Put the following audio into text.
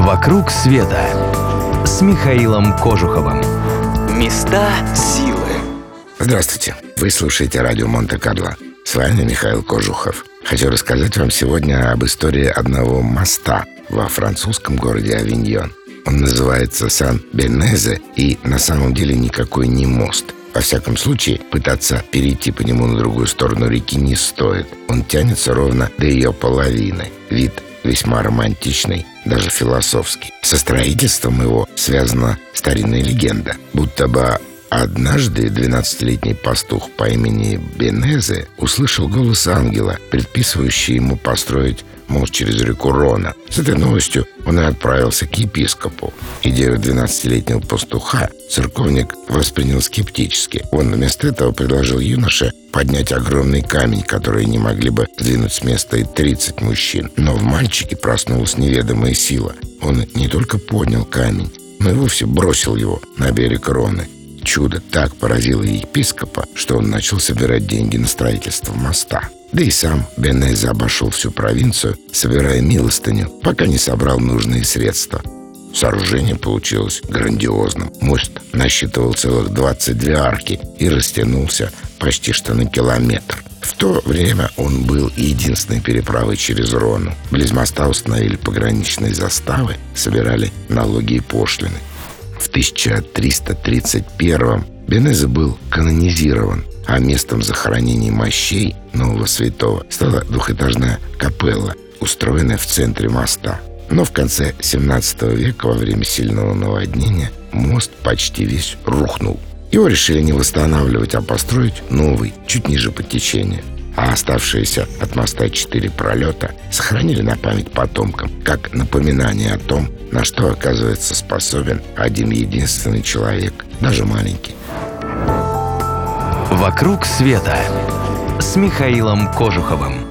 «Вокруг света» с Михаилом Кожуховым. Места силы. Здравствуйте. Вы слушаете радио Монте-Карло. С вами Михаил Кожухов. Хочу рассказать вам сегодня об истории одного моста во французском городе Авиньон. Он называется Сан-Бенезе и на самом деле никакой не мост. Во всяком случае, пытаться перейти по нему на другую сторону реки не стоит. Он тянется ровно до ее половины. Вид весьма романтичный, даже философский. Со строительством его связана старинная легенда, будто бы Однажды 12-летний пастух по имени Бенезе услышал голос ангела, предписывающий ему построить мост через реку Рона. С этой новостью он и отправился к епископу. Идею 12-летнего пастуха церковник воспринял скептически. Он вместо этого предложил юноше поднять огромный камень, который не могли бы сдвинуть с места и 30 мужчин. Но в мальчике проснулась неведомая сила. Он не только поднял камень, но и вовсе бросил его на берег Роны. Чудо так поразило епископа, что он начал собирать деньги на строительство моста. Да и сам Бенезе обошел всю провинцию, собирая милостыню, пока не собрал нужные средства. Сооружение получилось грандиозным. Мост насчитывал целых 22 арки и растянулся почти что на километр. В то время он был единственной переправой через Рону. Близ моста установили пограничные заставы, собирали налоги и пошлины. В 1331 Бенезе был канонизирован, а местом захоронения мощей нового святого стала двухэтажная капелла, устроенная в центре моста. Но в конце 17 века, во время сильного наводнения, мост почти весь рухнул. Его решили не восстанавливать, а построить новый, чуть ниже по течению а оставшиеся от моста четыре пролета сохранили на память потомкам, как напоминание о том, на что оказывается способен один единственный человек, даже маленький. «Вокруг света» с Михаилом Кожуховым.